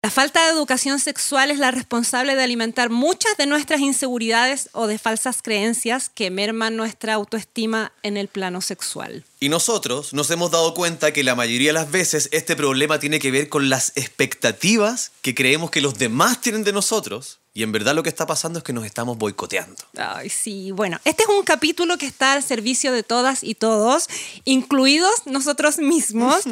La falta de educación sexual es la responsable de alimentar muchas de nuestras inseguridades o de falsas creencias que merman nuestra autoestima en el plano sexual. Y nosotros nos hemos dado cuenta que la mayoría de las veces este problema tiene que ver con las expectativas que creemos que los demás tienen de nosotros. Y en verdad lo que está pasando es que nos estamos boicoteando. Ay, sí, bueno, este es un capítulo que está al servicio de todas y todos, incluidos nosotros mismos.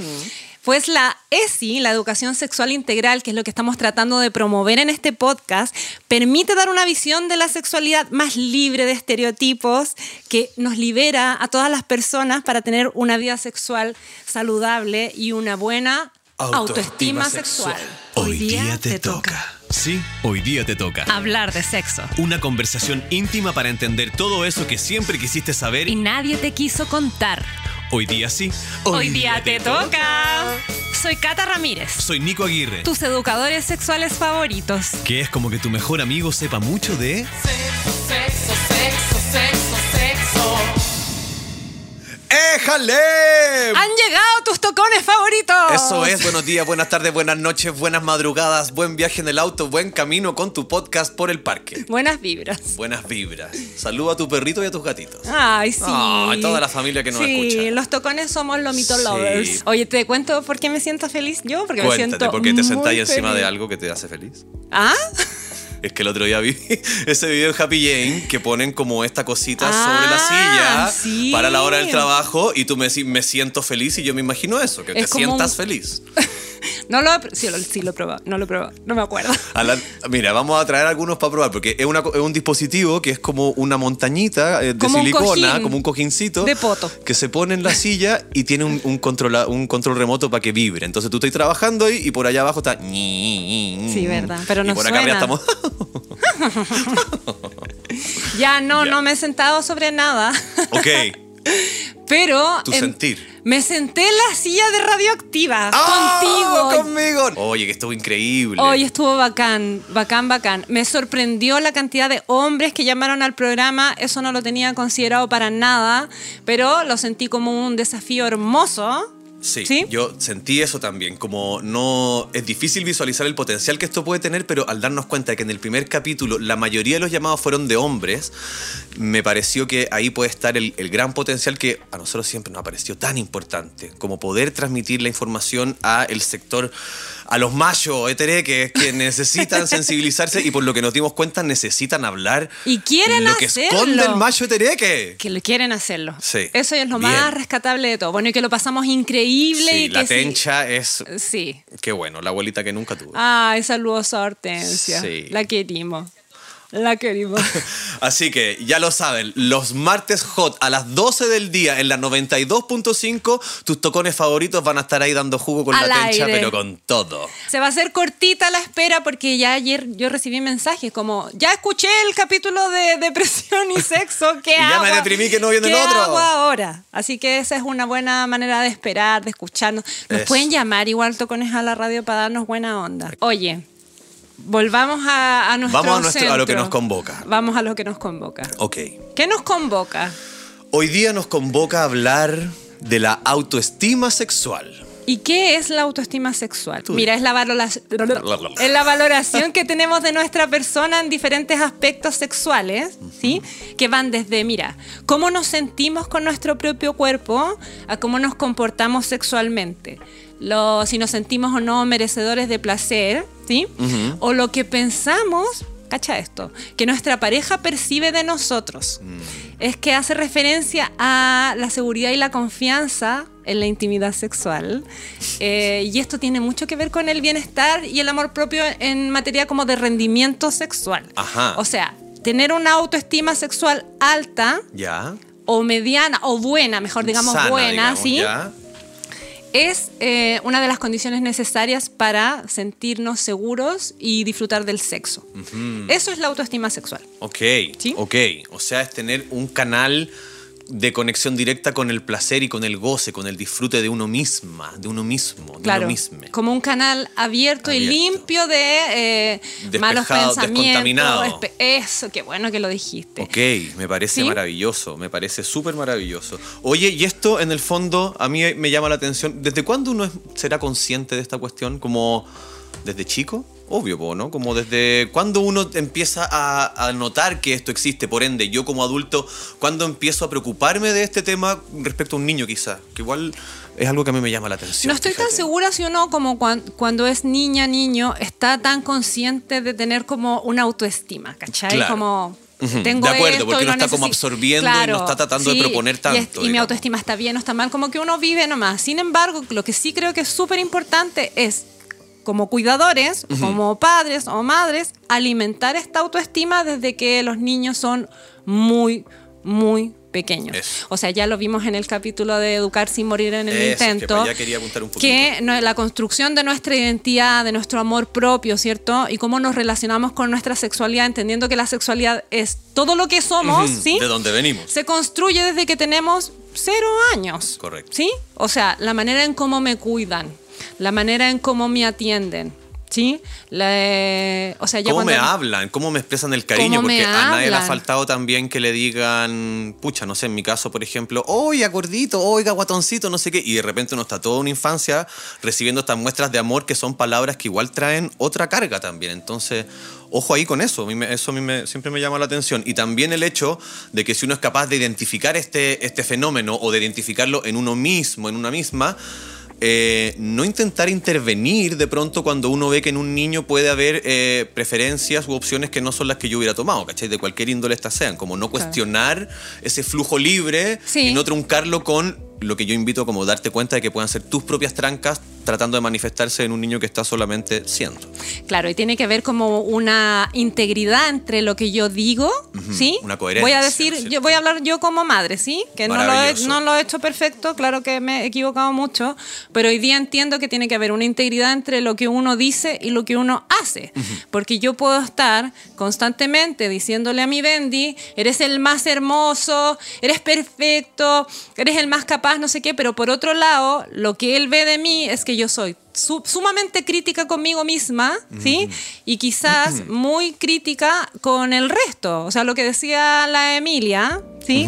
Pues la ESI, la educación sexual integral, que es lo que estamos tratando de promover en este podcast, permite dar una visión de la sexualidad más libre de estereotipos, que nos libera a todas las personas para tener una vida sexual saludable y una buena autoestima, sexual. Hoy día te toca. Sí, hoy día te toca. Hablar de sexo. Una conversación íntima para entender todo eso que siempre quisiste saber Y nadie te quiso contar. hoy día sí. Hoy, día, te toca. Soy Cata Ramírez, Soy Nico Aguirre. tus educadores sexuales favoritos. Que es como que tu mejor amigo sepa mucho de... Sexo, sexo, sexo, sexo. ¡Éjale! Han llegado tus tocones favoritos. Eso es, buenos días, buenas tardes, buenas noches, buenas madrugadas, buen viaje en el auto, buen camino con tu podcast por el parque. Buenas vibras. Buenas vibras. Saluda a tu perrito y a tus gatitos. Ay, sí. Ay, toda la familia que nos sí, escucha. los tocones somos los mito Sí. lovers. Oye, ¿te cuento por qué me siento feliz yo? Porque me Cuéntate, siento ¿por qué te sentáis encima de algo que te hace feliz? ¿Ah? Es que el otro día vi ese video en Happy Jane que ponen como esta cosita Ah, sobre la silla sí. para la hora del trabajo y tú me decís, me siento feliz y yo me imagino eso, que te como sientas feliz. No lo, sí, lo, sí lo he probado, no lo he probado, no me acuerdo. La- mira, vamos a traer algunos para probar, porque es, una es un dispositivo que es como una montañita eh, de Como un silicona, cojín. como un cojincito. De poto. Que se pone en la silla y tiene un, un, controla- un control remoto para que vibre. Entonces tú estás trabajando ahí y por allá abajo está. Sí, verdad, pero no Y por acá estamos. Ya no, Ya. no me he sentado sobre nada, ok, pero tu sentir. Me senté en la silla de radioactiva ¡Ah! contigo. ¡Conmigo! Oye, que estuvo increíble. Hoy estuvo bacán, bacán, bacán. Me sorprendió la cantidad de hombres que llamaron al programa. Eso no lo tenía considerado para nada, pero lo sentí como un desafío hermoso. Sí, ¿Sí? yo sentí eso también, como no es difícil visualizar el potencial que esto puede tener, pero al darnos cuenta de que en el primer capítulo la mayoría de los llamados fueron de hombres, me pareció que ahí puede estar el, el gran potencial que a nosotros siempre nos ha parecido tan importante, como poder transmitir la información a el sector, a los machos hetereques que necesitan sensibilizarse y por lo que nos dimos cuenta necesitan hablar Y quieren lo que hacerlo. esconde el macho hetereque. Que lo quieren hacerlo. Sí. Eso es lo Bien. más rescatable de todo. Bueno, y que lo pasamos increíble Sí, y la que sí- tencha es... Sí. Qué bueno, la abuelita que nunca tuve. Ay, saludos a Hortensia. Sí. La querimos. La querimos. Así que ya lo saben, los martes hot a las 12 del día en la 92.5, tus tocones favoritos van a estar ahí dando jugo con Al la tencha, aire. pero con todo. Se va a hacer cortita la espera porque ya ayer yo recibí mensajes como, ya escuché el capítulo de depresión y sexo, ¿qué Y ya hago? me deprimí que no viene el ¿Qué otro? hago ahora? Así que esa es una buena manera de esperar, de escucharnos. Nos Eso. pueden llamar igual tocones a la radio para darnos buena onda. Oye, volvamos a, a nuestro Vamos a, nuestro- a lo que nos convoca. Vamos a lo que nos convoca. Ok. ¿Qué nos convoca? Hoy día nos convoca a hablar de la autoestima sexual. ¿Y qué es la autoestima sexual? Tú Mira, es la, es la valoración que tenemos de nuestra persona en diferentes aspectos sexuales, ¿sí? Que van desde, mira, cómo nos sentimos con nuestro propio cuerpo a cómo nos comportamos sexualmente. Lo, si nos sentimos o no merecedores de placer, ¿sí? O lo que pensamos, cacha esto, que nuestra pareja percibe de nosotros. Es que hace referencia a la seguridad y la confianza en la intimidad sexual. Eh, y esto tiene mucho que ver con el bienestar y el amor propio en materia como de rendimiento sexual. Ajá. O sea, tener una autoestima sexual alta ¿Ya? o mediana o buena, mejor digamos Sana, buena, digamos, ¿sí? ¿ya? Es eh, una de las condiciones necesarias para sentirnos seguros y disfrutar del sexo. Eso es la autoestima sexual. Ok, ¿Sí? ok. O sea, es tener un canal de conexión directa con el placer y con el goce, con el disfrute de uno misma, de uno mismo, de Claro, uno mismo. como un canal abierto, y limpio de eh, malos pensamientos. Eso, qué bueno que lo dijiste. Ok, me parece ¿Sí? maravilloso, me parece súper maravilloso. Oye, y esto en el fondo a mí me llama la atención. ¿Desde cuándo uno será consciente de esta cuestión? Como desde chico. Obvio, po, ¿no? Como desde cuando uno empieza a, a notar que esto existe, por ende, yo como adulto, cuando empiezo a preocuparme de este tema respecto a un niño quizás, que igual es algo que a mí me llama la atención. No estoy tan segura si uno como cuan- cuando es niña, niño, está tan consciente de tener como una autoestima, ¿cachai? Claro. Como tengo de acuerdo, esto porque y uno lo está como absorbiendo y no está tratando de proponer y es- tanto, Y, mi digamos. autoestima está bien o está mal, como que uno vive nomás. Sin embargo, lo que sí creo que es súper importante es como cuidadores, como padres o madres, alimentar esta autoestima desde que los niños son muy, muy pequeños. Eso. O sea, ya lo vimos en el capítulo de Educar sin morir en el Eso, que intento. allá quería apuntar un poquito. que la construcción de nuestra identidad, de nuestro amor propio, ¿cierto? Y cómo nos relacionamos con nuestra sexualidad, entendiendo que la sexualidad es todo lo que somos, ¿sí? De dónde venimos. Se construye desde que tenemos cero años. Correcto. ¿Sí? O sea, la manera en cómo me cuidan, la manera en cómo me atienden, ¿sí? La- o sea, ya ¿Cómo cuando- me hablan? ¿Cómo me expresan el cariño? ¿Cómo me Porque a nadie le ha faltado también que le digan, pucha, no sé, en mi caso, por ejemplo, oiga, gordito, oiga, guatoncito, no sé qué, y de repente uno está toda una infancia recibiendo estas muestras de amor que son palabras que igual traen otra carga también. Entonces, ojo ahí con eso, a mí me- eso a mí me- siempre me llama la atención. Y también el hecho de que si uno es capaz de identificar este, este fenómeno o de identificarlo en uno mismo, en una misma, eh, no intentar intervenir de pronto cuando uno ve que en un niño puede haber eh, preferencias u opciones que no son las que yo hubiera tomado, ¿cachai? De cualquier índole estas sean, como no cuestionar ese flujo libre Sí. y no truncarlo con lo que yo invito como darte cuenta de que puedan ser tus propias trancas tratando de manifestarse en un niño que está solamente siendo. Claro, y tiene que ver como una integridad entre lo que yo digo, ¿sí? una coherencia, Voy a ¿no decir, cierto? yo voy a hablar yo como madre, ¿sí? Que no lo, he, no lo he hecho perfecto, claro que me he equivocado mucho, pero hoy día entiendo que tiene que haber una integridad entre lo que uno dice y lo que uno hace, porque yo puedo estar constantemente diciéndole a mi Bendy, eres el más hermoso, eres perfecto, eres el más capaz, no sé qué, pero por otro lado, lo que él ve de mí es que yo soy su- sumamente crítica conmigo misma, ¿sí? Y quizás muy crítica con el resto. O sea, lo que decía la Emilia, ¿sí?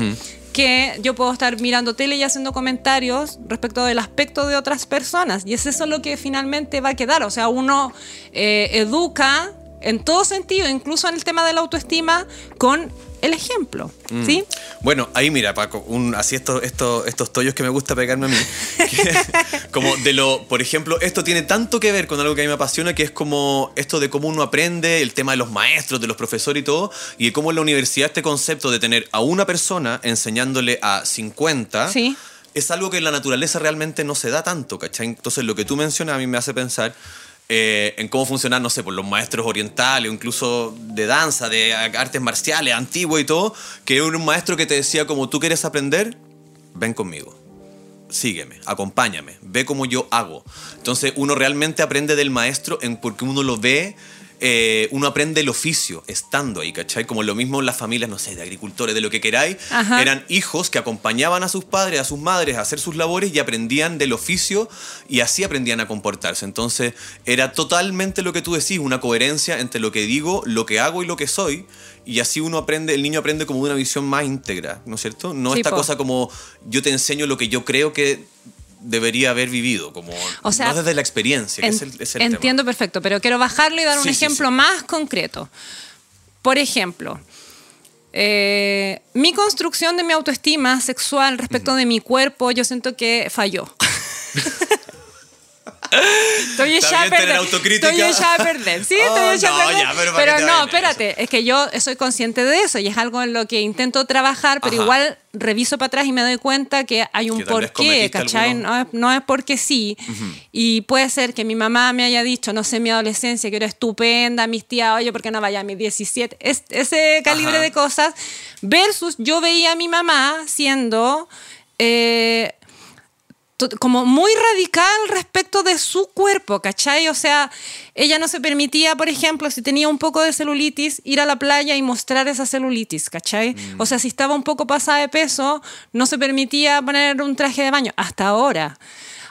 Que yo puedo estar mirando tele y haciendo comentarios respecto del aspecto de otras personas. Y es eso lo que finalmente va a quedar. O sea, uno eh, educa en todo sentido, incluso en el tema de la autoestima, con el ejemplo, ¿sí? Bueno, ahí mira, Paco, un, así estos, estos, estos tollos que me gusta pegarme a mí. que- como de lo, por ejemplo, esto tiene tanto que ver con algo que a mí me apasiona, que es como esto de cómo uno aprende, el tema de los maestros, de los profesores y todo, y de cómo en la universidad este concepto de tener a una persona enseñándole a 50. Sí. Es algo que en la naturaleza realmente no se da tanto, ¿cachai? Entonces lo que tú mencionas a mí me hace pensar eh, en cómo funcionan, no sé, por los maestros orientales o incluso de danza, de artes marciales, antiguos y todo, que un maestro que te decía como tú quieres aprender, ven conmigo. Sígueme, acompáñame, ve cómo yo hago. Entonces uno realmente aprende del maestro en, porque uno lo ve, eh, uno aprende el oficio estando ahí, ¿cachai? Como lo mismo en las familias, no sé, de agricultores, de lo que queráis, Ajá. eran hijos que acompañaban a sus padres, a sus madres a hacer sus labores y aprendían del oficio y así aprendían a comportarse. Entonces era totalmente lo que tú decís, una coherencia entre lo que digo, lo que hago y lo que soy. Y así uno aprende, el niño aprende como de una visión más íntegra, ¿no es cierto? No Sí, esta po. cosa como yo te enseño lo que yo creo que debería haber vivido, como O sea, no desde la experiencia, que En- es el, es el entiendo perfecto, pero quiero bajarlo y dar un Sí, ejemplo sí. más concreto. Por ejemplo, eh, mi construcción de mi autoestima sexual respecto de mi cuerpo, yo siento que falló. Estoy echada a bien tener perder. Estoy echada a perder. Sí, Oh, estoy echada a no, perder. ya, pero ¿para qué te no, espérate. Es que yo soy consciente de eso y es algo en lo que intento trabajar, pero Ajá. igual reviso para atrás y me doy cuenta que hay un Que porqué, ¿cachai? No es, no es porque sí. Y puede ser que mi mamá me haya dicho, no sé, mi adolescencia, que era estupenda, mis tías, oye, ¿por qué no vaya a mis 17? Es- ese calibre Ajá. de cosas. Versus yo veía a mi mamá siendo... eh, como muy radical respecto de su cuerpo, ¿cachai? O sea, ella no se permitía, por ejemplo, si tenía un poco de celulitis, ir a la playa y mostrar esa celulitis, ¿cachai? O sea, si estaba un poco pasada de peso, no se permitía poner un traje de baño, hasta ahora.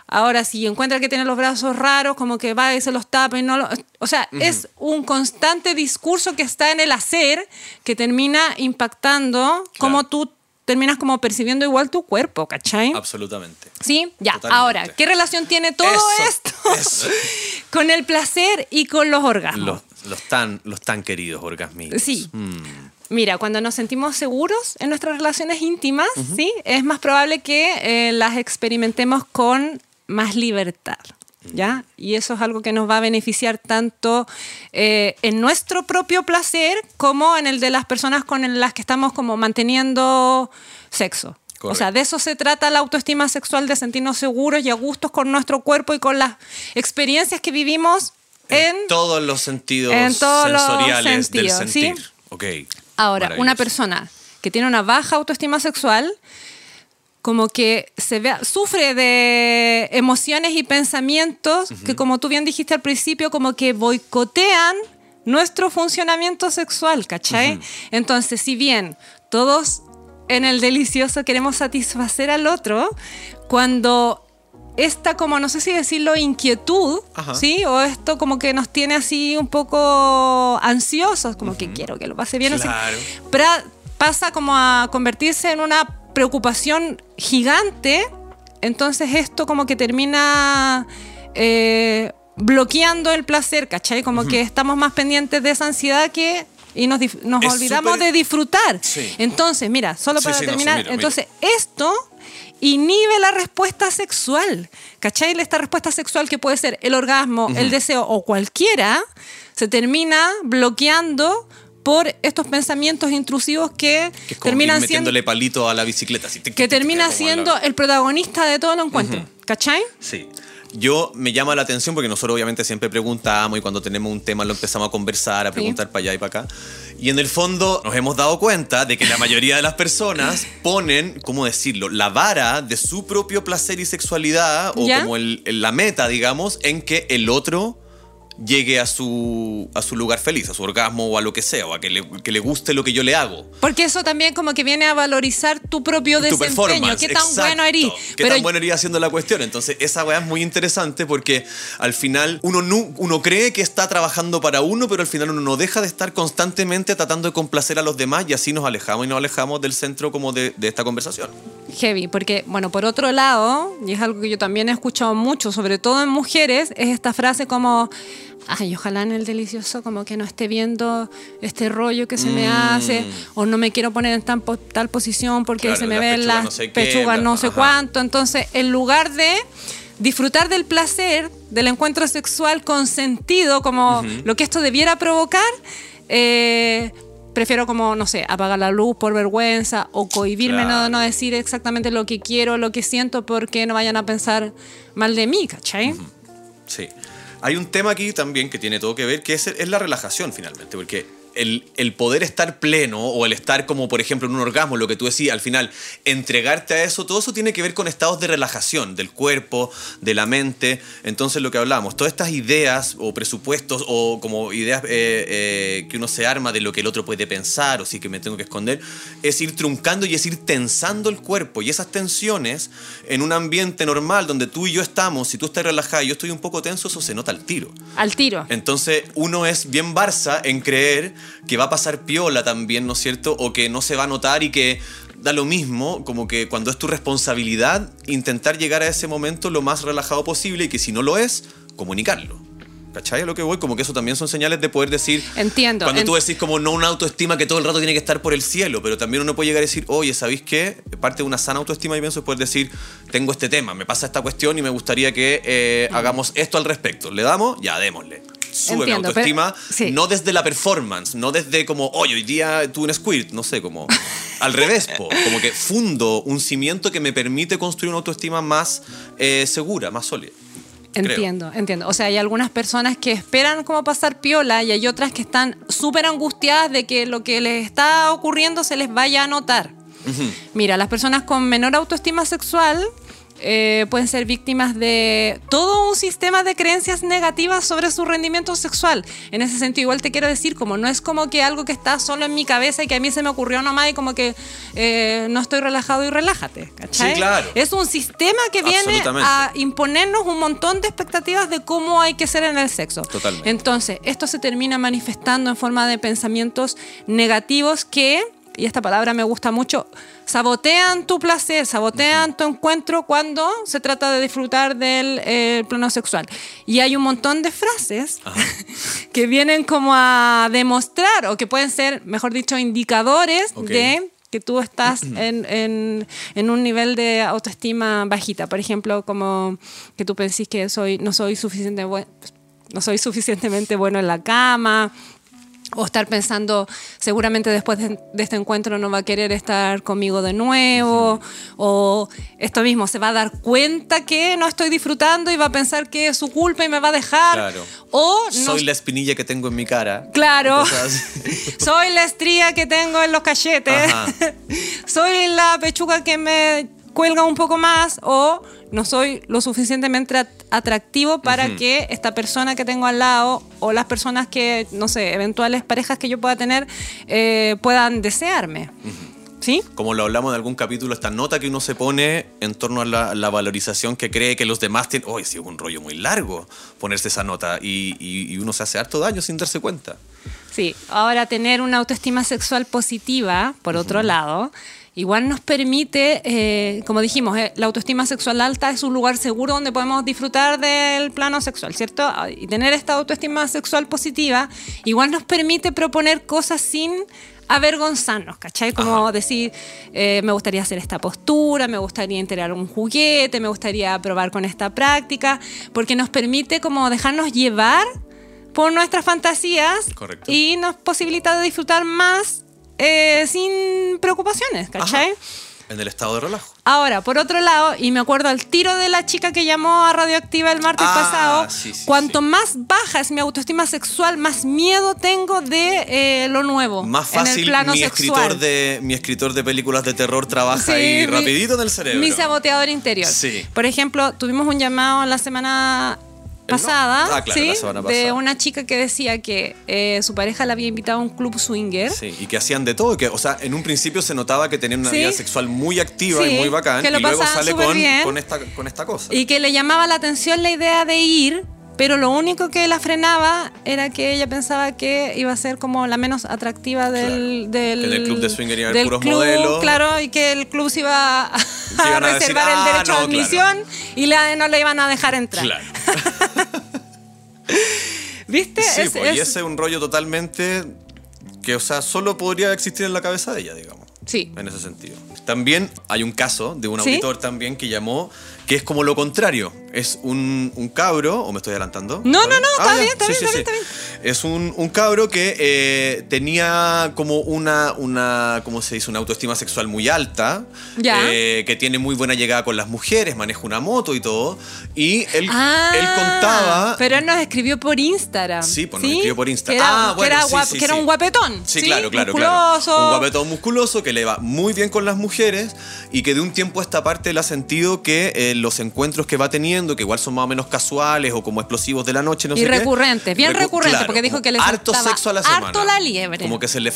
Ahora, si encuentra que tiene los brazos raros, como que va y se los tapa y no lo... O sea, es un constante discurso que está en el hacer que termina impactando cómo tú terminas como percibiendo igual tu cuerpo, ¿cachai? Absolutamente. Sí, ya. Totalmente. Ahora, ¿qué relación tiene todo Eso, esto eso. con el placer y con los orgasmos. Los, los tan, los tan queridos orgasmos. Sí. Mira, cuando nos sentimos seguros en nuestras relaciones íntimas, ¿sí? es más probable que eh, las experimentemos con más libertad. ¿Ya? Y eso es algo que nos va a beneficiar tanto eh, en nuestro propio placer como en el de las personas con las que estamos como manteniendo sexo. O sea, de eso se trata la autoestima sexual, de sentirnos seguros y a gustos con nuestro cuerpo y con las experiencias que vivimos en, En todos los sentidos en todos los sensoriales del sentir. ¿sí? Ok. Ahora, una persona que tiene una baja autoestima sexual, como que se sufre de emociones y pensamientos que, como tú bien dijiste al principio, como que boicotean nuestro funcionamiento sexual, ¿cachai? Entonces, si bien todos en el delicioso queremos satisfacer al otro, cuando esta como, no sé si decirlo, inquietud, Ajá. ¿sí? O esto como que nos tiene así un poco ansiosos, como que quiero que lo pase bien. Claro. Pra- pasa como a convertirse en una preocupación gigante, entonces esto como que termina eh, bloqueando el placer, ¿cachai? Como que estamos más pendientes de esa ansiedad que... Y nos, olvidamos de disfrutar. Sí. Entonces, mira, solo para sí, no, sí, terminar, mira, entonces esto inhibe la respuesta sexual. ¿Cachai? Esta respuesta sexual que puede ser el orgasmo, el deseo o cualquiera, se termina bloqueando por estos pensamientos intrusivos que, Que es como terminan ir siendo metiéndole palito a la bicicleta. así, tic, que tic, tic, termina como la- siendo el protagonista de todo el encuentro. ¿Cachai? Sí. Yo me llama la atención porque nosotros obviamente siempre preguntamos y cuando tenemos un tema lo empezamos a conversar, a preguntar para allá y para acá. Y en el fondo nos hemos dado cuenta de que la mayoría de las personas ponen, ¿cómo decirlo?, la vara de su propio placer y sexualidad o ¿Ya? como el- el- la meta, digamos, en que el otro llegue a su, a su lugar feliz, a su orgasmo o a lo que sea, o a que le, que le guste lo que yo le hago. Porque eso también como que viene a valorizar tu propio tu desempeño. performance. Qué tan exacto. bueno eres. Qué Pero tan bueno eres haciendo la cuestión. Entonces, esa weá es muy interesante porque al final uno, nu- uno cree que está trabajando para uno, pero al final uno no deja de estar constantemente tratando de complacer a los demás y así nos alejamos y nos alejamos del centro como de, de esta conversación. Heavy, porque, bueno, por otro lado, y es algo que yo también he escuchado mucho, sobre todo en mujeres, es esta frase como, ay, ojalá en el delicioso como que no esté viendo este rollo que se me hace, o no me quiero poner en tan tal posición porque Mm. Claro, se me las ven pechugas las no sé qué, pechugas bla- no sé cuánto. Entonces, en lugar de disfrutar del placer, del encuentro sexual consentido, como lo que esto debiera provocar, eh, prefiero como, no sé, apagar la luz por vergüenza o cohibirme, Claro. no decir exactamente lo que quiero, lo que siento, porque no vayan a pensar mal de mí, ¿cachai? Sí. Hay un tema aquí también que tiene todo que ver, que es, es la relajación finalmente, porque el, el poder estar pleno o el estar como, por ejemplo, en un orgasmo, lo que tú decías, al final, entregarte a eso, todo eso tiene que ver con estados de relajación del cuerpo, de la mente. Entonces, lo que hablamos, todas estas ideas o presupuestos o como ideas eh, eh, que uno se arma de lo que el otro puede pensar o sí que me tengo que esconder, es ir truncando y es ir tensando el cuerpo. Y esas tensiones en un ambiente normal donde tú y yo estamos, si tú estás relajado y yo estoy un poco tenso, eso se nota al tiro. Al tiro. Entonces uno es bien Barça en creer que va a pasar piola también, ¿no es cierto? O que no se va a notar y que da lo mismo, como que cuando es tu responsabilidad intentar llegar a ese momento lo más relajado posible y que si no lo es, comunicarlo. ¿Cachai? A lo que voy, como que eso también son señales de poder decir. Entiendo. Cuando tú decís como no una autoestima que todo el rato tiene que estar por el cielo, pero también uno puede llegar a decir, oye, ¿sabéis qué? Parte de una sana autoestima y pienso es poder decir, tengo este tema, me pasa esta cuestión y me gustaría que eh, hagamos esto al respecto. ¿Le damos? Ya, démosle. Sube mi Entiendo, autoestima, pero- sí. no desde la performance, no desde como, oye, hoy día tuve un squirt, no sé, como al revés, po, como que fundo un cimiento que me permite construir una autoestima más eh, segura, más sólida. creo. Entiendo, entiendo. O sea, hay algunas personas que esperan como pasar piola y hay otras que están súper angustiadas de que lo que les está ocurriendo se les vaya a notar. Mira, las personas con menor autoestima sexual eh, pueden ser víctimas de todo un sistema de creencias negativas sobre su rendimiento sexual. En ese sentido, igual te quiero decir, como no es como que algo que está solo en mi cabeza y que a mí se me ocurrió nomás y como que eh, no estoy relajado y relájate. ¿cachai? Sí, claro. Es un sistema que viene a imponernos un montón de expectativas de cómo hay que ser en el sexo. Totalmente. Entonces, esto se termina manifestando en forma de pensamientos negativos que y esta palabra me gusta mucho, sabotean tu placer, sabotean tu encuentro cuando se trata de disfrutar del eh, plano sexual. Y hay un montón de frases que vienen como a demostrar, o que pueden ser, mejor dicho, indicadores de que tú estás en, en- en un nivel de autoestima bajita. Por ejemplo, como que tú pensís que soy, no soy suficiente buen- no soy suficientemente bueno en la cama, o estar pensando, seguramente después de, de este encuentro no va a querer estar conmigo de nuevo, o esto mismo, se va a dar cuenta que no estoy disfrutando y va a pensar que es su culpa y me va a dejar. Claro. O no Soy la espinilla que tengo en mi cara. Claro. Soy la estría que tengo en los cachetes. Soy la pechuga que me cuelga un poco más o no soy lo suficientemente atractivo para que esta persona que tengo al lado o las personas que, no sé, eventuales parejas que yo pueda tener eh, puedan desearme. ¿Sí? Como lo hablamos en algún capítulo, esta nota que uno se pone en torno a la, la valorización que cree que los demás tienen. Uy, sí, es un rollo muy largo ponerse esa nota y, y- y uno se hace harto daño sin darse cuenta. Sí, ahora tener una autoestima sexual positiva, por otro lado, igual nos permite, eh, como dijimos, eh, la autoestima sexual alta es un lugar seguro donde podemos disfrutar del plano sexual, ¿cierto? Y tener esta autoestima sexual positiva igual nos permite proponer cosas sin avergonzarnos, ¿cachai? Como decir, eh, me gustaría hacer esta postura, me gustaría integrar un juguete, me gustaría probar con esta práctica, porque nos permite como dejarnos llevar por nuestras fantasías Correcto. y nos posibilita de disfrutar más eh, sin preocupaciones, ¿cachai? Ajá. En el estado de relajo. Ahora, por otro lado, y me acuerdo al tiro de la chica que llamó a Radioactiva el martes Ah, pasado, sí, sí, cuanto sí. más baja es mi autoestima sexual, más miedo tengo de eh, lo nuevo. Más en el fácil, plano mi sexual. escritor, de, mi escritor de películas de terror trabaja ahí mi- rapidito en el cerebro. Mi saboteador interior. Sí. Por ejemplo, tuvimos un llamado la semana. Pasada, Ah, de una chica que decía que eh, su pareja la había invitado a un club swinger. Sí, y que hacían de todo. Que, o sea, en un principio se notaba que tenían una Sí. vida sexual muy activa y muy bacán. que lo y luego sale con, con, esta, con esta cosa. Y que le llamaba la atención la idea de ir, pero lo único que la frenaba era que ella pensaba que iba a ser como la menos atractiva del, Claro. del Que en el club de swinger iba a haber del puros club, modelos. Claro, y que el club se iba a, decir, reservar "Ah, el derecho no, a admisión y la, no le iban a dejar entrar. Claro. ¿Viste? Sí, Es- pues, y es- ese es un rollo totalmente que, o sea, solo podría existir en la cabeza de ella, digamos. Sí. En ese sentido. También hay un caso de un ¿Sí? auditor también que llamó, que es como lo contrario. Es un, un cabro, o me estoy adelantando. No, ¿Está no, no, está ya. bien, está Sí, bien, sí, está sí. bien, está Es un, un cabro que eh, tenía como una, una, ¿cómo se dice? Una autoestima sexual muy alta. Ya. eh, que tiene muy buena llegada con las mujeres, maneja una moto y todo. Y él, Ah, él contaba... Pero él nos escribió por Instagram. Sí, pues nos escribió por Instagram. Que era, Ah, bueno, que era que un guapetón. Sí, claro, claro, claro. musculoso. Un guapetón musculoso que le va muy bien con las mujeres y que de un tiempo a esta parte él ha sentido que eh, los encuentros que va teniendo, que igual son más o menos casuales o como explosivos de la noche, no Y sé qué. recurrentes, bien recu- recurrentes, claro, porque dijo que le Harto sexo a la semana. harto la liebre. Como que se le,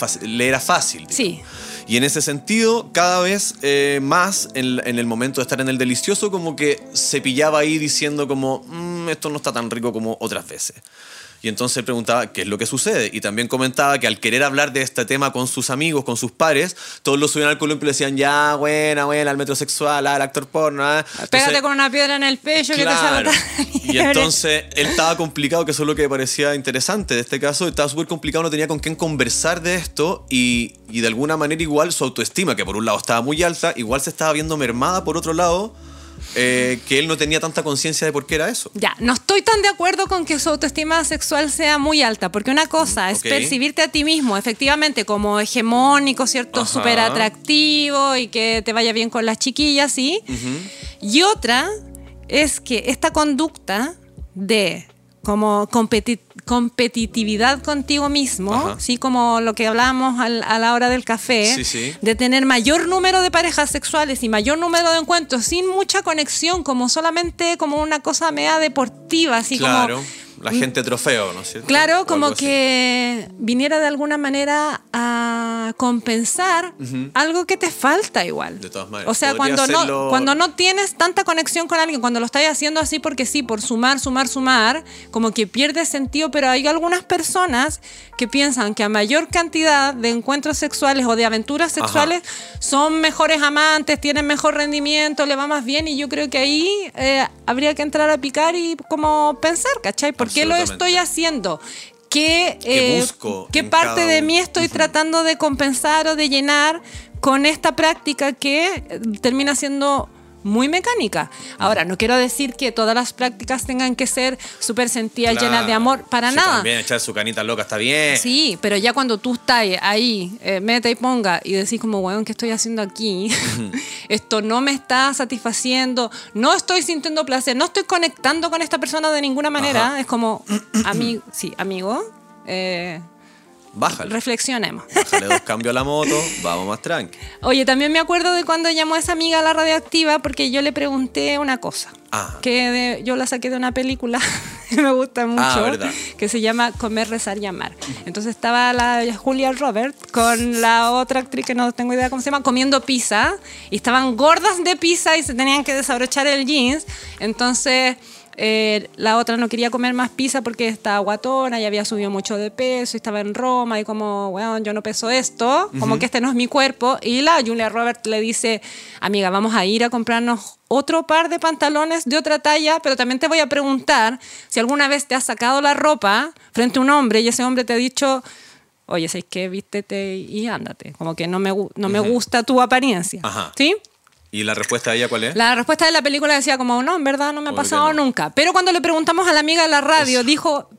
era fácil. digamos. Sí. Y en ese sentido, cada vez eh, más en, en el momento de estar en el delicioso, como que se pillaba ahí diciendo como, "Mm, esto no está tan rico como otras veces. Y entonces preguntaba qué es lo que sucede. Y también comentaba que al querer hablar de este tema con sus amigos, con sus pares, todos lo subían al columpio y le decían, ya, buena, buena, al metrosexual, al actor porno. ah". Pégate Entonces- con una piedra en el pecho que te la Y entonces él estaba complicado, que eso es lo que me parecía interesante de este caso. Estaba súper complicado, no tenía con quién conversar de esto y, y de alguna manera igual su autoestima, que por un lado estaba muy alta, igual se estaba viendo mermada por otro lado, eh, que él no tenía tanta conciencia de por qué era eso. Ya, no estoy tan de acuerdo con que su autoestima sexual sea muy alta, porque una cosa es percibirte a ti mismo efectivamente como hegemónico, ¿cierto? Súper atractivo y que te vaya bien con las chiquillas, ¿sí? Y otra es que esta conducta de como competi- competitividad contigo mismo, Ajá. ¿sí? Como lo que hablábamos al- a la hora del café, Sí, sí. de tener mayor número de parejas sexuales y mayor número de encuentros sin mucha conexión, como solamente como una cosa media deportiva, así claro, como... la gente trofeo, ¿no es cierto? Claro, O como así. que viniera de alguna manera a compensar algo que te falta igual. De todas maneras, O sea, cuando no, hacerlo- cuando no tienes tanta conexión con alguien, cuando lo estás haciendo así porque sí, por sumar, sumar, sumar, como que pierde sentido, pero hay algunas personas que piensan que a mayor cantidad de encuentros sexuales o de aventuras sexuales son mejores amantes, tienen mejor rendimiento, le va más bien y yo creo que ahí eh, habría que entrar a picar y como pensar, ¿cachai? ¿Por qué lo estoy haciendo? ¿Qué, ¿Qué eh, busco qué en parte de mí estoy tratando de compensar o de llenar con esta práctica que eh, termina siendo muy mecánica. Ahora, no quiero decir que todas las prácticas tengan que ser súper sentidas, Claro. llenas de amor, para Sí, nada. También echar su canita loca está bien. Sí, pero ya cuando tú estás ahí, eh, meta y ponga, y decís como, weón, ¿qué estoy haciendo aquí? Esto no me está satisfaciendo, no estoy sintiendo placer, no estoy conectando con esta persona de ninguna manera. Ajá. Es como, amigo, sí, amigo, eh, Bájale. reflexionemos. Bájale dos cambios a la moto, vamos más tranqui. Oye, también me acuerdo de cuando llamó esa amiga a la radioactiva porque yo le pregunté una cosa. Ah. Que de- yo la saqué de una película que me gusta mucho. Ah, verdad. Que se llama Comer, Rezar y Amar. Entonces estaba la Julia Robert con la otra actriz que no tengo idea cómo se llama, comiendo pizza. Y estaban gordas de pizza y se tenían que desabrochar el jeans. Entonces. Eh, la otra no quería comer más pizza porque estaba guatona y había subido mucho de peso y estaba en Roma y como, bueno, yo no peso esto, como que este no es mi cuerpo. Y la Julia Robert le dice, amiga, vamos a ir a comprarnos otro par de pantalones de otra talla, pero también te voy a preguntar si alguna vez te has sacado la ropa frente a un hombre y ese hombre te ha dicho, oye, ¿sabes qué? Vístete y ándate. Como que no me, no me gusta tu apariencia. Ajá. ¿Sí? ¿Y la respuesta de ella cuál es? La respuesta de la película decía como, no, en verdad no me ha pasado no. nunca. Pero cuando le preguntamos a la amiga de la radio, dijo,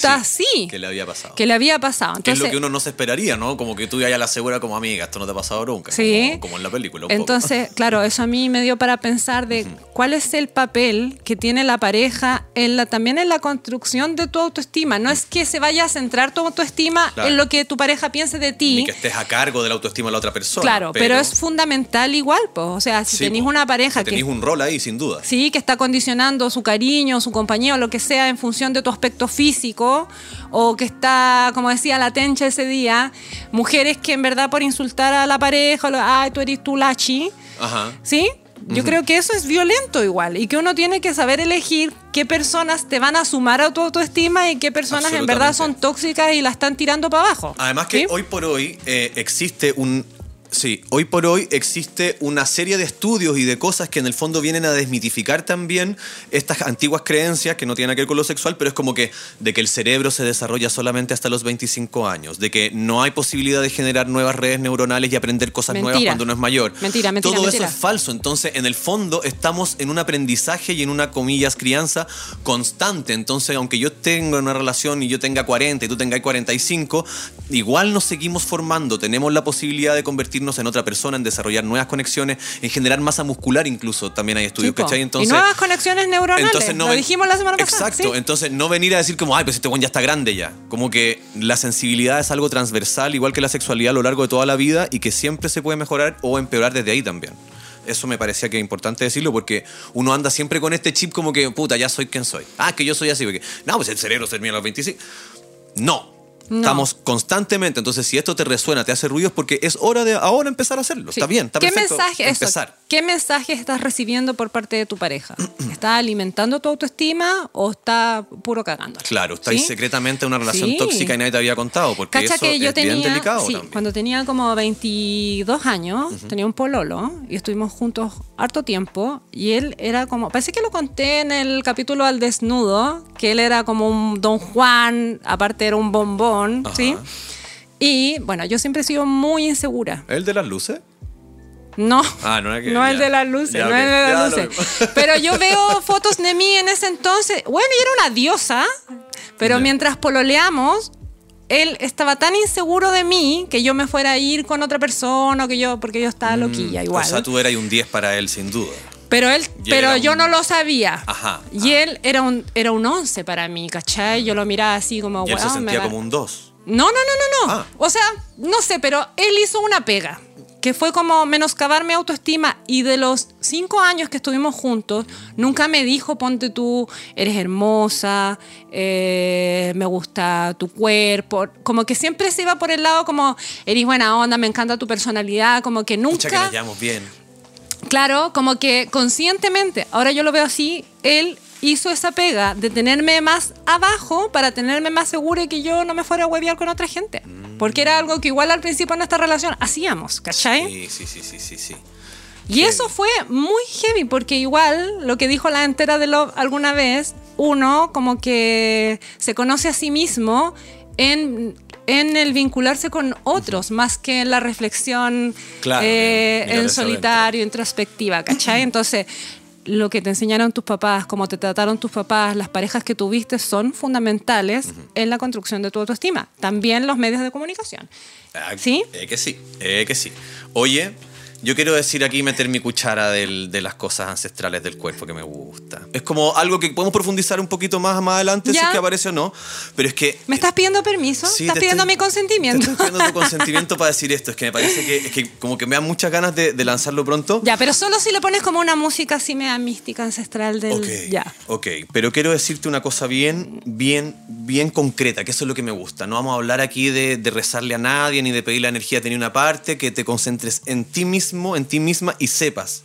Que puta, sí, Que le había pasado. que le había pasado. Que es Entonces, lo que uno no se esperaría, ¿no? Como que tú ya la asegura como amiga, esto no te ha pasado nunca. Sí. Como, como en la película. un poco. Entonces, claro, eso a mí me dio para pensar de cuál es el papel que tiene la pareja en la, también en la construcción de tu autoestima. No es que se vaya a centrar tu autoestima Claro. en lo que tu pareja piense de ti. Ni que estés a cargo de la autoestima de la otra persona. Claro, pero, es fundamental igual, pues. O sea, si Sí, tenéis una pareja Tenéis que un rol ahí, sin duda. Sí, que está condicionando su cariño, su compañía o lo que sea en función de tu aspecto físico o que está, como decía la tencha ese día, mujeres que en verdad por insultar a la pareja, lo- ay, tú eres tu lachi, Ajá. ¿sí? Yo creo que eso es violento igual y que uno tiene que saber elegir qué personas te van a sumar a tu autoestima y qué personas en verdad son tóxicas y la están tirando para abajo. Además que ¿sí? hoy por hoy eh, existe un... Sí, hoy por hoy existe una serie de estudios y de cosas que en el fondo vienen a desmitificar también estas antiguas creencias que no tienen que ver con lo sexual, pero es como que de que el cerebro se desarrolla solamente hasta los 25 años, de que no hay posibilidad de generar nuevas redes neuronales y aprender cosas nuevas cuando uno es mayor. Mentira, mentira, Todo mentira. eso es falso. Entonces, en el fondo, estamos en un aprendizaje y en una, comillas, crianza constante. Entonces, aunque yo tenga una relación y yo tenga 40 y tú tengas 45, igual nos seguimos formando. Tenemos la posibilidad de convertirnos en otra persona, en desarrollar nuevas conexiones, en generar masa muscular incluso. También hay estudios, po. ¿cachai? y nuevas conexiones neuronales. entonces no lo ven- dijimos la semana pasada. Exacto, ¿sí? entonces no venir a decir como, ay, pues este buen ya está grande ya. Como que la sensibilidad es algo transversal, igual que la sexualidad a lo largo de toda la vida y que siempre se puede mejorar o empeorar desde ahí también. Eso me parecía que es importante decirlo porque uno anda siempre con este chip como que, puta, ya soy quien soy. Ah, que yo soy así, porque, no, pues el cerebro se termina a los 25. No. No. Estamos constantemente, entonces si esto te resuena, te hace ruido, es porque es hora de ahora empezar a hacerlo. Sí. Está bien, está ¿Qué perfecto. mensaje, eso, empezar. ¿Qué mensaje estás recibiendo por parte de tu pareja? ¿Está alimentando tu autoestima o está puro cagando? Claro, estáis ¿Sí? secretamente en una relación Sí. tóxica y nadie te había contado, porque Cacha eso que yo es tenía, bien delicado sí, también. cuando tenía como 22 años, tenía un pololo y estuvimos juntos harto tiempo y él era como, parece que lo conté en el capítulo al desnudo, que él era como un don Juan, aparte era un bombón, Ajá. ¿sí? Y bueno, yo siempre he sido muy insegura. ¿El de las luces? No, Ah, no que- no el de las luces, Ya, no ok. el de las luces. Pero yo veo fotos de mí en ese entonces. Bueno, era una diosa, pero mientras pololeamos, él estaba tan inseguro de mí que yo me fuera a ir con otra persona, o que yo, porque yo estaba loquilla igual. Mm, O sea, tú eras un 10 para él, sin duda. Pero él, Y pero yo un- no lo sabía. Ajá, Y ah. él era un, era un 11 para mí, ¿cachai? Yo lo miraba así como, Y él se "Weón, me sentía va-". como un 2. No, no, no, no, no. Ah. O sea, no sé, pero él hizo una pega. que fue como menoscabar mi autoestima y de los cinco años que estuvimos juntos, nunca me dijo, ponte tú, eres hermosa, eh, me gusta tu cuerpo, como que siempre se iba por el lado como, eres buena onda, me encanta tu personalidad, como que Pucha que nunca... nos llevamos bien. Claro, como que conscientemente, ahora yo lo veo así, él hizo esa pega de tenerme más abajo para tenerme más segura y que yo no me fuera a huevear con otra gente. Porque era algo que igual al principio de nuestra relación hacíamos, ¿cachai? Sí, sí, sí, sí, sí, sí. Y eso fue muy heavy, porque igual lo que dijo la entera de Love alguna vez, uno como que se conoce a sí mismo en, en el vincularse con otros, más que en la reflexión Claro, eh, en solitario, introspectiva, ¿cachai? Entonces, lo que te enseñaron tus papás, cómo te trataron tus papás, las parejas que tuviste son fundamentales en la construcción de tu autoestima. También los medios de comunicación. Ah, ¿Sí? Eh, que sí, eh, que sí. Oye, yo quiero decir aquí, meter mi cuchara del- de las cosas ancestrales del cuerpo que me gusta. Es como algo que podemos profundizar un poquito más más adelante, si Ya. es que aparece o no. Pero es que ¿Me estás pidiendo permiso? Sí, ¿Estás pidiendo estoy- mi consentimiento? Te estoy pidiendo tu consentimiento para decir esto. Es que me parece que, es que como que me da muchas ganas de, de lanzarlo pronto. Ya, pero solo si le pones como una música así media mística ancestral del... Ok, Ya. ok, pero quiero decirte una cosa bien, bien, bien concreta, que eso es lo que me gusta. No vamos a hablar aquí de, de rezarle a nadie ni de pedir la energía de ni una parte, que te concentres en ti mismo, en ti misma y sepas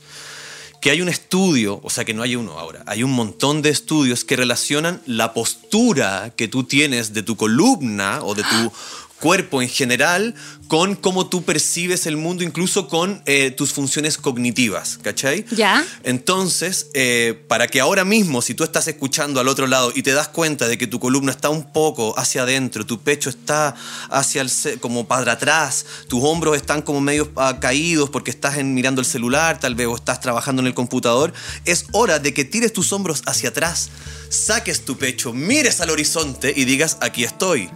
que hay un estudio, o sea que no hay uno ahora, hay un montón de estudios que relacionan la postura que tú tienes de tu columna o de tu cuerpo en general con cómo tú percibes el mundo, incluso con eh, tus funciones cognitivas, ¿cachai? Ya. Entonces, eh, para que ahora mismo, si tú estás escuchando al otro lado y te das cuenta de que tu columna está un poco hacia adentro, tu pecho está hacia el como para atrás, tus hombros están como medio ah, caídos porque estás en- mirando el celular, tal vez o estás trabajando en el computador, es hora de que tires tus hombros hacia atrás, saques tu pecho, mires al horizonte y digas, aquí estoy.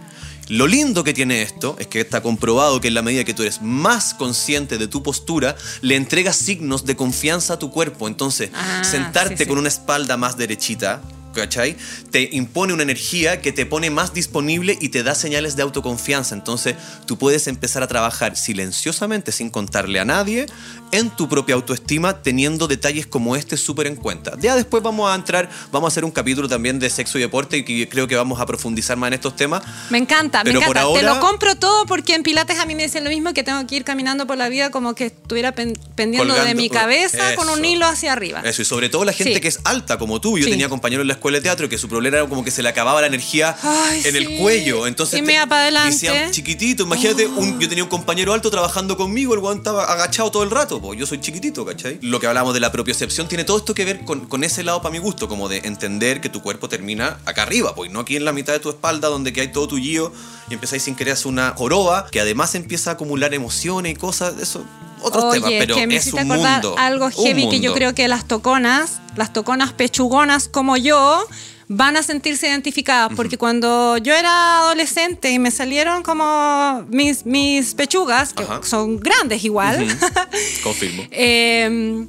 Lo lindo que tiene esto es que está comprobado que en la medida que tú eres más consciente de tu postura, le entregas signos de confianza a tu cuerpo. Entonces, Ah, sentarte sí, sí. con una espalda más derechita, ¿cachai? Te impone una energía que te pone más disponible y te da señales de autoconfianza. Entonces, tú puedes empezar a trabajar silenciosamente, sin contarle a nadie, en tu propia autoestima, teniendo detalles como este súper en cuenta. Ya después vamos a entrar, vamos a hacer un capítulo también de sexo y deporte y que creo que vamos a profundizar más en estos temas. Me encanta, Pero me encanta. Te ahora- lo compro todo porque en Pilates a mí me dicen lo mismo que tengo que ir caminando por la vida como que estuviera pen- pendiendo de mi cabeza con un hilo hacia arriba. Eso, y sobre todo la gente Sí. que es alta como tú. Yo Sí. tenía compañeros en la escuela de teatro que su problema era como que se le acababa la energía Ay, en el cuello. Entonces Y me iba pa' adelante. decían, chiquitito, imagínate, un- yo tenía un compañero alto trabajando conmigo, el weón estaba agachado todo el rato, yo soy chiquitito, ¿cachai? Lo que hablamos de la propiocepción tiene todo esto que ver con, con ese lado para mi gusto, como de entender que tu cuerpo termina acá arriba, pues no aquí en la mitad de tu espalda donde que hay todo tu guío y empezáis sin querer a hacer una joroba que además empieza a acumular emociones y cosas, eso, otros Oye, temas, pero que me es hiciste un acordar mundo. algo un heavy que yo creo que las toconas, las toconas pechugonas como yo, van a sentirse identificadas. Porque cuando yo era adolescente y me salieron como mis, mis pechugas, que Ajá. son grandes igual, Confirmo. eh,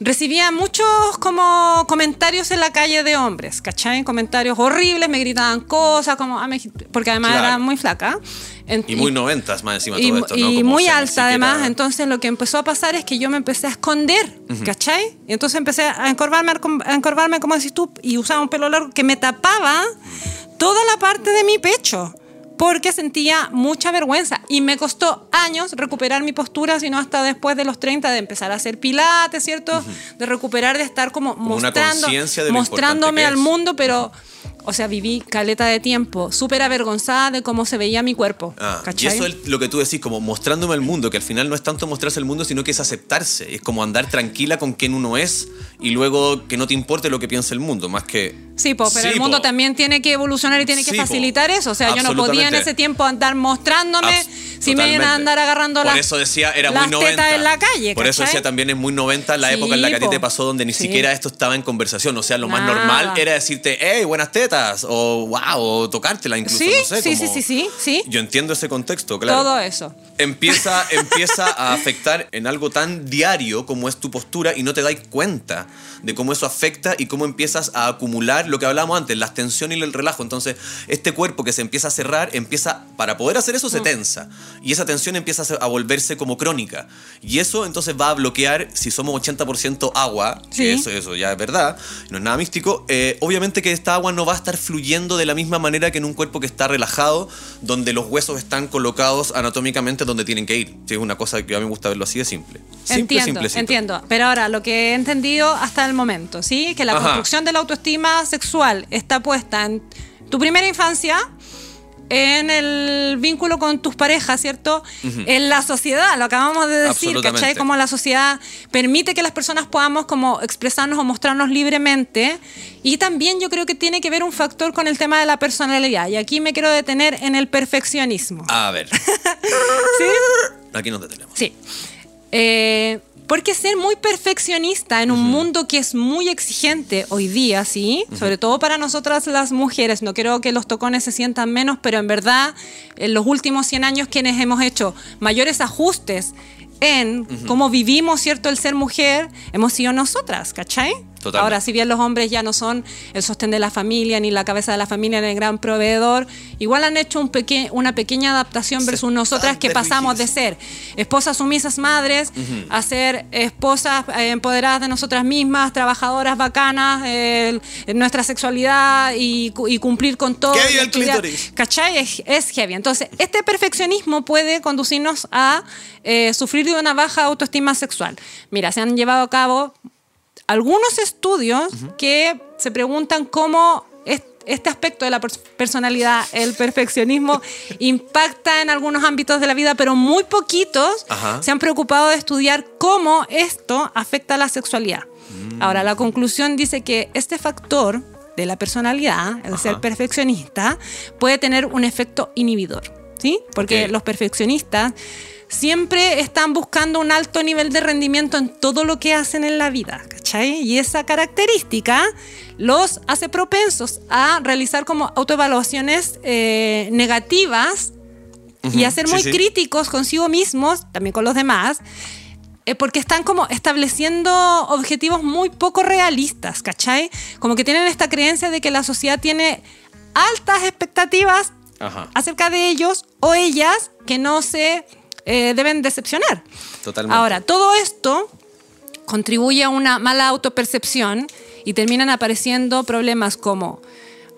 recibía muchos como comentarios en la calle de hombres, ¿cachai? Comentarios horribles, me gritaban cosas, como, ah, me- porque además Claro. era muy flaca. En- Y muy noventas más encima y, todo esto, ¿no? y Como, muy alta además, entonces lo que empezó a pasar es que yo me empecé a esconder, ¿cachai? Y entonces empecé a encorvarme, a encorvarme como decís tú, y usaba un pelo largo que me tapaba toda la parte de mi pecho, porque sentía mucha vergüenza y me costó años recuperar mi postura, sino hasta después de los 30 de empezar a hacer pilates, ¿cierto? De recuperar, de estar como, mostrando, de mostrándome al mundo, pero... O sea, viví caleta de tiempo, súper avergonzada de cómo se veía mi cuerpo. Ah, y eso es lo que tú decís, como mostrándome al mundo, que al final no es tanto mostrarse al mundo, sino que es aceptarse. Es como andar tranquila con quien uno es y luego que no te importe lo que piensa el mundo, más que. Sí, po, pero Sí, el mundo po. también tiene que evolucionar y tiene que Sí, po. facilitar eso. O sea, yo no podía en ese tiempo andar mostrándome Abs- si me iban a andar agarrando Por las, eso decía, era las muy 90. tetas en la calle. Por eso decía también es muy 90 la Sí, época en la que a ti te pasó donde ni siquiera esto estaba en conversación. O sea, lo más Nada. normal era decirte, hey, buenas tetas, o wow, o tocártela incluso, Sí, no sé. sí, sí, como- sí, sí, sí. Yo entiendo ese contexto, claro. Todo eso. Empieza, empieza a afectar en algo tan diario como es tu postura y no te dais cuenta de cómo eso afecta y cómo empiezas a acumular lo que hablábamos antes, la tensión y el relajo. Entonces, este cuerpo que se empieza a cerrar, empieza, para poder hacer eso, se tensa. y esa tensión empieza a, volverse como crónica. Y eso entonces va a bloquear, si somos 80% agua, Sí. eso, eso ya es verdad, no es nada místico, eh, obviamente que esta agua no va a estar fluyendo de la misma manera que en un cuerpo que está relajado, donde los huesos están colocados anatómicamente donde tienen que ir. Es una cosa que a mí me gusta verlo así de simple. Simple, entiendo, simplecito. entiendo. Pero ahora, lo que he entendido hasta el momento, ¿sí? Que la Ajá. construcción de la autoestima sexual está puesta en tu primera infancia, en el vínculo con tus parejas, ¿cierto? En la sociedad, lo acabamos de decir. ¿cachai? Como la sociedad permite que las personas podamos como expresarnos o mostrarnos libremente. Y también yo creo que tiene que ver un factor con el tema de la personalidad. Y aquí me quiero detener en el perfeccionismo. A ver, ¿Sí? aquí nos detenemos. Sí. Eh, porque ser muy perfeccionista en un mundo que es muy exigente hoy día, sí, sobre todo para nosotras las mujeres, no quiero que los tocones se sientan menos, pero en verdad en los últimos 100 años quienes hemos hecho mayores ajustes en cómo vivimos, ¿cierto?, el ser mujer, hemos sido nosotras, ¿cachai? Totalmente. Ahora, si bien los hombres ya no son el sostén de la familia, ni la cabeza de la familia, ni el gran proveedor, igual han hecho un peque- una pequeña adaptación Se versus nosotras que pasamos de ser esposas sumisas madres a ser esposas eh, empoderadas de nosotras mismas, trabajadoras bacanas, eh, nuestra sexualidad y, cu- y cumplir con todo. Viva el clítoris. ¿Cachai? Es, es heavy. Entonces, este perfeccionismo puede conducirnos a eh, sufrir de una baja autoestima sexual. Mira, se han llevado a cabo algunos estudios que se preguntan cómo es- este aspecto de la pers- personalidad, el perfeccionismo, impacta en algunos ámbitos de la vida, pero muy poquitos Ajá. se han preocupado de estudiar cómo esto afecta a la sexualidad. Mm. Ahora, la conclusión dice que este factor de la personalidad, el ser perfeccionista, puede tener un efecto inhibidor, ¿sí? Porque los perfeccionistas siempre están buscando un alto nivel de rendimiento en todo lo que hacen en la vida, ¿cachai? Y esa característica los hace propensos a realizar como autoevaluaciones eh, negativas y a ser sí, muy sí. críticos consigo mismos, también con los demás, eh, porque están como estableciendo objetivos muy poco realistas, ¿cachai? Como que tienen esta creencia de que la sociedad tiene altas expectativas Ajá. acerca de ellos o ellas que no se eh, deben decepcionar. Totalmente. Ahora, todo esto contribuye a una mala autopercepción y terminan apareciendo problemas como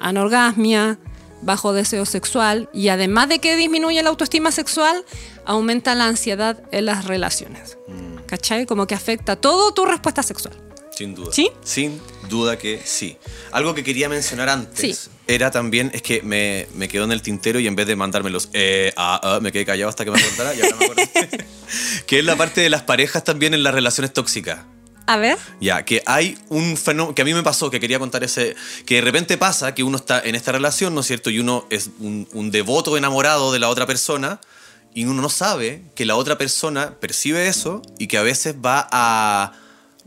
anorgasmia, bajo deseo sexual y además de que disminuye la autoestima sexual, aumenta la ansiedad en las relaciones. Mm. ¿Cachai? Como que afecta todo tu respuesta sexual. Sin duda. ¿Sí? Sin duda que sí. Algo que quería mencionar antes Sí. era también, es que me, me quedó en el tintero y en vez de mandármelos, eh, ah, ah, me quedé callado hasta que me acordara y ahora me acordé. que es la parte de las parejas también en las relaciones tóxicas. A ver. Ya, que hay un fenómeno que a mí me pasó, que quería contar ese, que de repente pasa que uno está en esta relación, ¿no es cierto? Y uno es un, un devoto enamorado de la otra persona y uno no sabe que la otra persona percibe eso y que a veces va a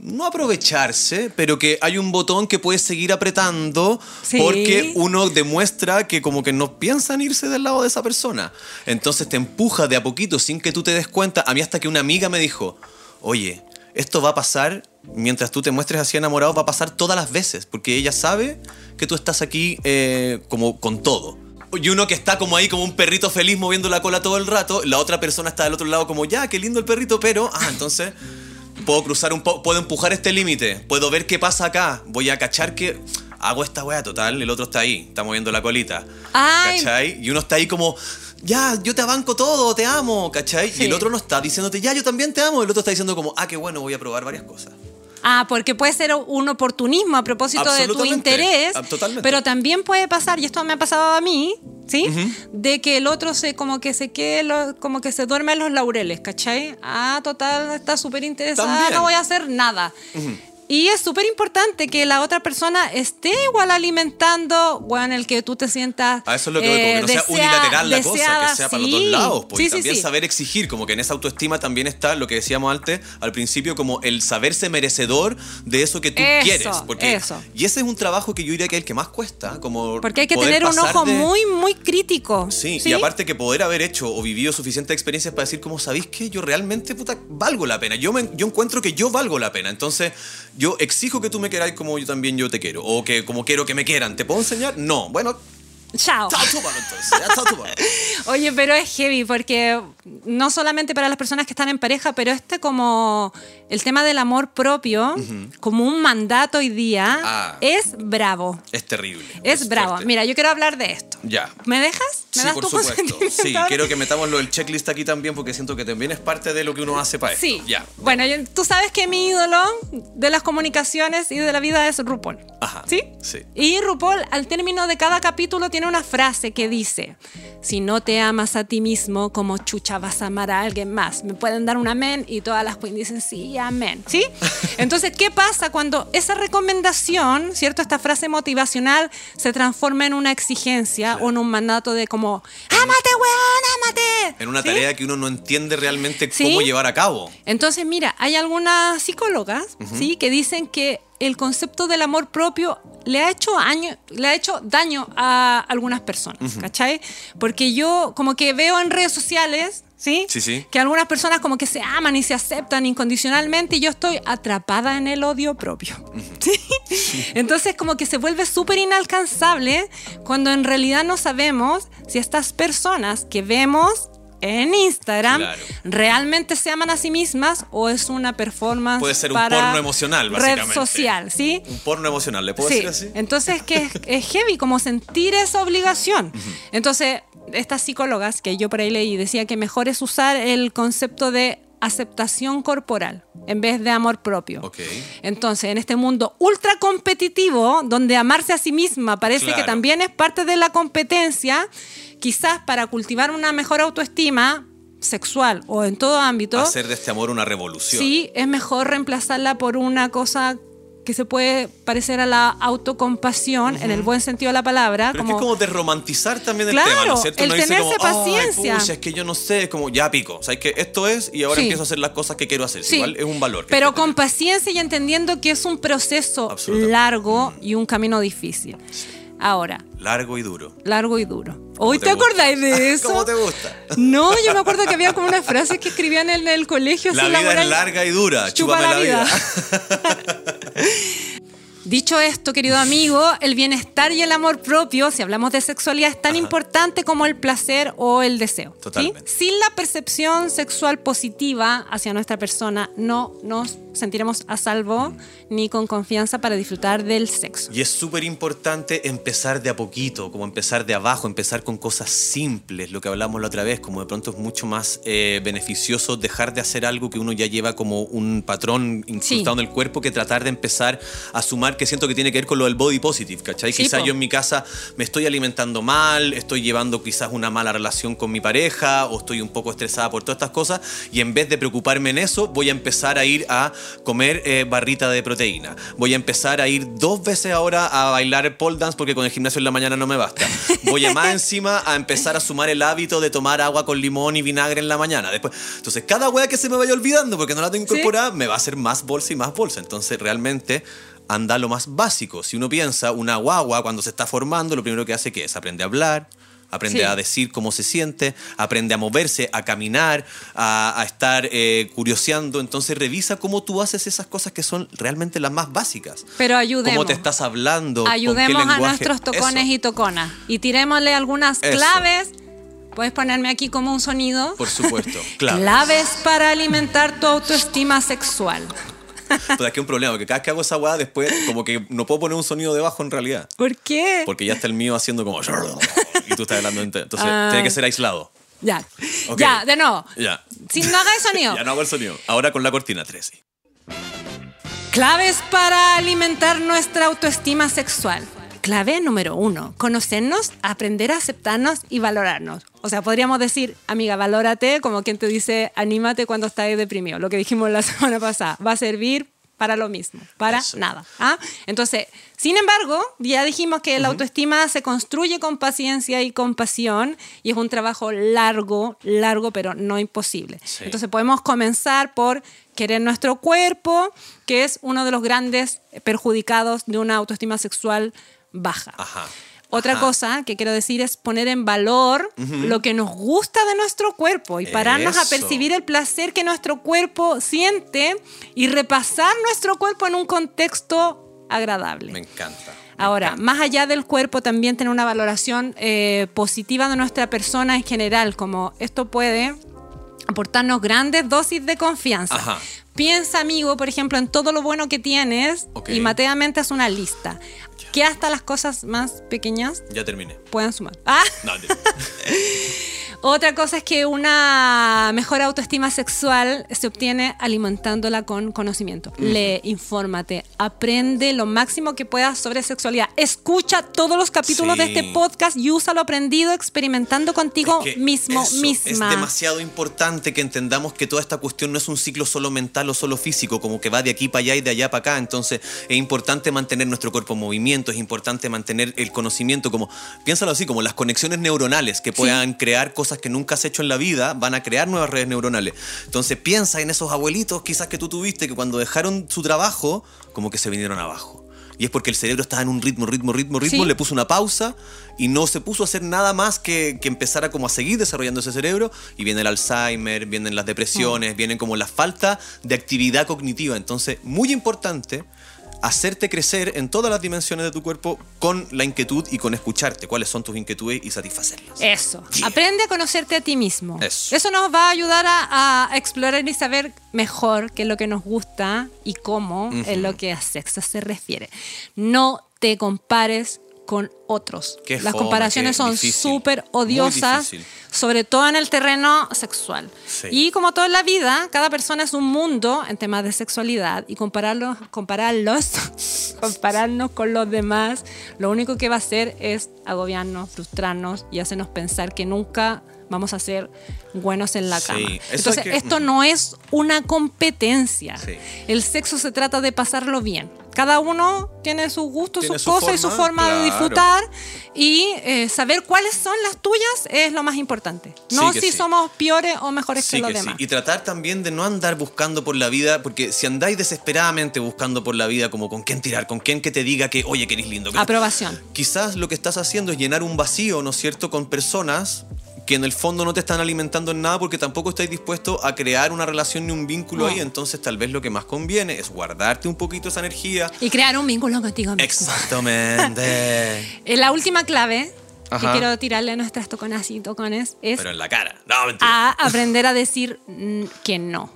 no aprovecharse, pero que hay un botón que puede seguir apretando Sí. porque uno demuestra que como que no piensan irse del lado de esa persona. Entonces te empuja de a poquito sin que tú te des cuenta. A mí hasta que una amiga me dijo, oye, esto va a pasar mientras tú te muestres así enamorado, va a pasar todas las veces, porque ella sabe que tú estás aquí eh, como con todo. Y uno que está como ahí como un perrito feliz moviendo la cola todo el rato, la otra persona está del otro lado como, ya, qué lindo el perrito, pero, ah, entonces puedo cruzar un poco, puedo empujar este límite, puedo ver qué pasa acá, voy a cachar que hago esta wea total, el otro está ahí, está moviendo la colita. Ay. ¿Cachai? Y uno está ahí como, ya, yo te abanco todo, te amo, ¿cachai? Sí. Y el otro no está diciéndote, ya, yo también te amo, el otro está diciendo como, ah, qué bueno, voy a probar varias cosas. Ah, porque puede ser un oportunismo a propósito de tu interés, Ah, totalmente. pero también puede pasar, y esto me ha pasado a mí, ¿sí? De que el otro se como que se quede, lo- como que se duerme en los laureles, ¿cachai? Ah, total, está súper interesada, no voy a hacer nada. Y es súper importante que la otra persona esté igual alimentando, bueno, el que tú te sientas. A eso es lo que voy, como que no sea desea- unilateral la deseada, cosa, que sea para los dos sí. lados. Pues, Sí, y sí, también sí. saber exigir, como que en esa autoestima también está lo que decíamos antes, al principio, como el saberse merecedor de eso que tú Eso, quieres. Porque, eso. Y ese es un trabajo que yo diría que es el que más cuesta, como Porque hay que tener un ojo de- muy, muy crítico. Sí, y aparte que poder haber hecho o vivido suficientes experiencias para decir, como sabéis que yo realmente, puta, valgo la pena. Yo, me, yo encuentro que yo valgo la pena. Entonces, yo exijo que tú me queráis como yo también yo te quiero. O que como quiero que me quieran. ¿Te puedo enseñar? No. Bueno, Chao. chao, chúpalo entonces. Chao, chúpalo. Oye, pero es heavy porque no solamente para las personas que están en pareja, pero este como el tema del amor propio, como un mandato hoy día, Ah. es bravo. Es terrible. Es, bravo. fuerte. Sí, yo quiero hablar de esto. Ya. ¿Me dejas? ¿Me Sí, das por tu supuesto. Sí, quiero que metamos lo del checklist aquí también porque siento que también es parte de lo que uno hace para esto. Sí. Ya. Bueno, yo- tú sabes que mi ídolo de las comunicaciones y de la vida es RuPaul. Ajá. ¿Sí? Sí. Y RuPaul, al término de cada capítulo, tiene una frase que dice: Si no te amas a ti mismo, como chucha vas a amar a alguien más. Me pueden dar un amén y todas las queens dicen sí, amén. ¿Sí? Entonces, ¿qué pasa cuando esa recomendación, ¿cierto? Esta frase motivacional se transforma en una exigencia o en un mandato de como: ¡Ámate, weón, ámate! En una ¿Sí? tarea que uno no entiende realmente Sí. cómo llevar a cabo. Entonces, mira, hay algunas psicólogas, ¿sí? Que dicen que el concepto del amor propio le ha hecho, año- le ha hecho daño a algunas personas, ¿cachai? Porque yo como que veo en redes sociales, ¿sí? Sí, sí. Que algunas personas como que se aman y se aceptan incondicionalmente y yo estoy atrapada en el odio propio, ¿sí? Entonces como que se vuelve súper inalcanzable cuando en realidad no sabemos si estas personas que vemos en Instagram Claro. realmente se aman a sí mismas o es una performance Puede ser un para porno emocional, red básicamente. social, ¿sí? Un porno emocional, ¿le puedo Sí. decir así? Entonces que es, es heavy como sentir esa obligación. Entonces estas psicólogas que yo por ahí leí decía que mejor es usar el concepto de aceptación corporal en vez de amor propio. Ok. Entonces, en este mundo ultra competitivo, donde amarse a sí misma parece Claro. que también es parte de la competencia, quizás para cultivar una mejor autoestima sexual o en todo ámbito, Hacer de este amor una revolución. sí es mejor reemplazarla por una cosa que se puede parecer a la autocompasión en el buen sentido de la palabra, Pero como, es que es como de romantizar también el Claro, tema, ¿no es cierto? el dice tenerse como, "Ay, paciencia". pucha, es que yo no sé, es como, ya pico. O sea, es que esto es y ahora Sí. empiezo a hacer las cosas que quiero hacer. Sí, Igual es un valor. Pero con tener. paciencia y entendiendo que es un proceso largo y un camino difícil. Ahora, Largo y duro. largo y duro. ¿Hoy te te, acordáis de eso? ¿Cómo te gusta? No, yo me acuerdo que había como unas frases que escribían en el colegio. La así, vida laboral. es larga y dura. Chupa Chúpame la vida. Dicho esto, querido amigo, el bienestar y el amor propio, si hablamos de sexualidad, es tan importante como el placer o el deseo. ¿sí? Totalmente. Sin la percepción sexual positiva hacia nuestra persona, no nos sentiremos a salvo ni con confianza para disfrutar del sexo. Y es súper importante empezar de a poquito, como empezar de abajo, empezar con cosas simples, lo que hablamos la otra vez, como de pronto es mucho más eh, beneficioso dejar de hacer algo que uno ya lleva como un patrón incrustado Sí. en el cuerpo que tratar de empezar a sumar, que siento que tiene que ver con lo del body positive, ¿cachai? Sí, quizás yo en mi casa me estoy alimentando mal, estoy llevando quizás una mala relación con mi pareja o estoy un poco estresada por todas estas cosas y en vez de preocuparme en eso, voy a empezar a ir a comer eh, barrita de proteína. Voy a empezar a ir dos veces ahora a bailar pole dance porque con el gimnasio en la mañana no me basta. Voy a más encima a empezar a sumar el hábito de tomar agua con limón y vinagre en la mañana. Después, entonces, cada wea que se me vaya olvidando porque no la tengo Sí. incorporada me va a hacer más bolsa y más bolsa. Entonces, realmente anda lo más básico. Si uno piensa, una guagua cuando se está formando, lo primero que hace que es aprende a hablar, aprende Sí. a decir cómo se siente, aprende a moverse, a caminar, a, a estar eh, curioseando. Entonces revisa cómo tú haces esas cosas que son realmente las más básicas. Pero ayudemos. Cómo te estás hablando. con qué Ayudemos a nuestros tocones Eso, y toconas. Y tirémosle algunas Eso. claves. Puedes ponerme aquí como un sonido. Por supuesto, claves. Claves para alimentar tu autoestima sexual. Pero es que un problema, porque cada vez que hago esa weá, después como que no puedo poner un sonido debajo en realidad. ¿Por qué? Porque ya está el mío haciendo como... Tú estás hablando. Entonces Ah. tiene que ser aislado. Ya. Ya, de nuevo. Ya. Si no hagas sonido. Ya no hago el sonido. Ahora con la cortina 13. Claves para alimentar nuestra autoestima sexual. Clave número uno, conocernos, aprender a aceptarnos y valorarnos. O sea, podríamos decir, amiga, valórate, como quien te dice, anímate cuando estás deprimido. Lo que dijimos la semana pasada, va a servir para lo mismo, para Eso. nada. ¿ah? Entonces, sin embargo, ya dijimos que la autoestima se construye con paciencia y compasión y es un trabajo largo, largo, pero no imposible. Sí. Entonces, podemos comenzar por querer nuestro cuerpo, que es uno de los grandes perjudicados de una autoestima sexual baja. Ajá. Otra Ajá. cosa que quiero decir es poner en valor lo que nos gusta de nuestro cuerpo y pararnos a percibir el placer que nuestro cuerpo siente y repasar nuestro cuerpo en un contexto agradable. Me encanta. Ahora, más allá del cuerpo, también tener una valoración eh, positiva de nuestra persona en general, como esto puede aportarnos grandes dosis de confianza. Ajá. Piensa, amigo, por ejemplo, en todo lo bueno que tienes y mateamente haz una lista. Que hasta las cosas más pequeñas Ya terminé. puedan sumar. Ah, No. otra cosa es que una mejor autoestima sexual se obtiene alimentándola con conocimiento. Lee, infórmate, aprende lo máximo que puedas sobre sexualidad. Escucha todos los capítulos de este podcast y usa lo aprendido experimentando contigo Es que mismo, misma. Es demasiado importante que entendamos que toda esta cuestión no es un ciclo solo mental o solo físico, como que va de aquí para allá y de allá para acá. Entonces es importante mantener nuestro cuerpo en movimiento, es importante mantener el conocimiento, como, piénsalo así, como las conexiones neuronales que puedan crear cosas que nunca has hecho en la vida, van a crear nuevas redes neuronales. Entonces piensa en esos abuelitos quizás que tú tuviste que cuando dejaron su trabajo, como que se vinieron abajo. Y es porque el cerebro estaba en un ritmo, ritmo, ritmo, ritmo, Sí. le puso una pausa y no se puso a hacer nada más que, que empezar a como a seguir desarrollando ese cerebro y viene el Alzheimer, vienen las depresiones, vienen como la falta de actividad cognitiva. Entonces, muy importante hacerte crecer en todas las dimensiones de tu cuerpo con la inquietud y con escucharte cuáles son tus inquietudes y satisfacerlas. Eso. Yeah. Aprende a conocerte a ti mismo. Eso. nos va a ayudar a, a explorar y saber mejor qué es lo que nos gusta y cómo es lo que a sexo se refiere. No te compares con otros. Qué Las fome, comparaciones son súper odiosas, sobre todo en el terreno sexual. Sí. Y como todo en la vida, cada persona es un mundo en temas de sexualidad y compararlos, compararlos, compararnos con los demás, lo único que va a hacer es agobiarnos, frustrarnos y hacernos pensar que nunca vamos a ser buenos en la Sí, cama. Entonces, que- esto no es una competencia. Sí. El sexo se trata de pasarlo bien. Cada uno tiene su gusto, sus su cosas y su forma, forma de claro. disfrutar y eh, saber cuáles son las tuyas es lo más importante. No Sí si sí. somos peores o mejores Sí que los que demás. Y tratar también de no andar buscando por la vida, porque si andáis desesperadamente buscando por la vida, como con quién tirar, con quién que te diga que, oye, que eres lindo. que- Aprobación. Quizás lo que estás haciendo es llenar un vacío, ¿no es cierto?, con personas que en el fondo no te están alimentando en nada porque tampoco estáis dispuesto a crear una relación ni un vínculo No. ahí. Entonces, tal vez lo que más conviene es guardarte un poquito esa energía. Y crear un vínculo contigo mismo. Exactamente. Eh, La última clave Ajá. que quiero tirarle a nuestras toconas y tocones es Pero en la cara. No, mentira. a aprender a decir que no.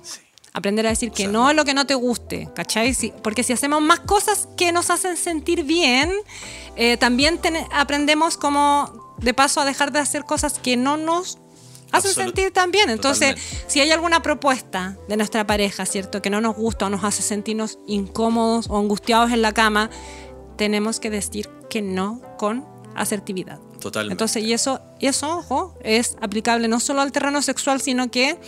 Aprender a decir que sea, no es lo que no te guste, ¿cachai? Si- porque si hacemos más cosas que nos hacen sentir bien, eh, también ten- aprendemos como de paso a dejar de hacer cosas que no nos hacen Absolut- sentir tan bien. Entonces, Totalmente. si hay alguna propuesta de nuestra pareja, ¿cierto? Que no nos gusta o nos hace sentirnos incómodos o angustiados en la cama, tenemos que decir que no con asertividad. Totalmente. Entonces, y eso, y eso, ojo, es aplicable no solo al terreno sexual, sino que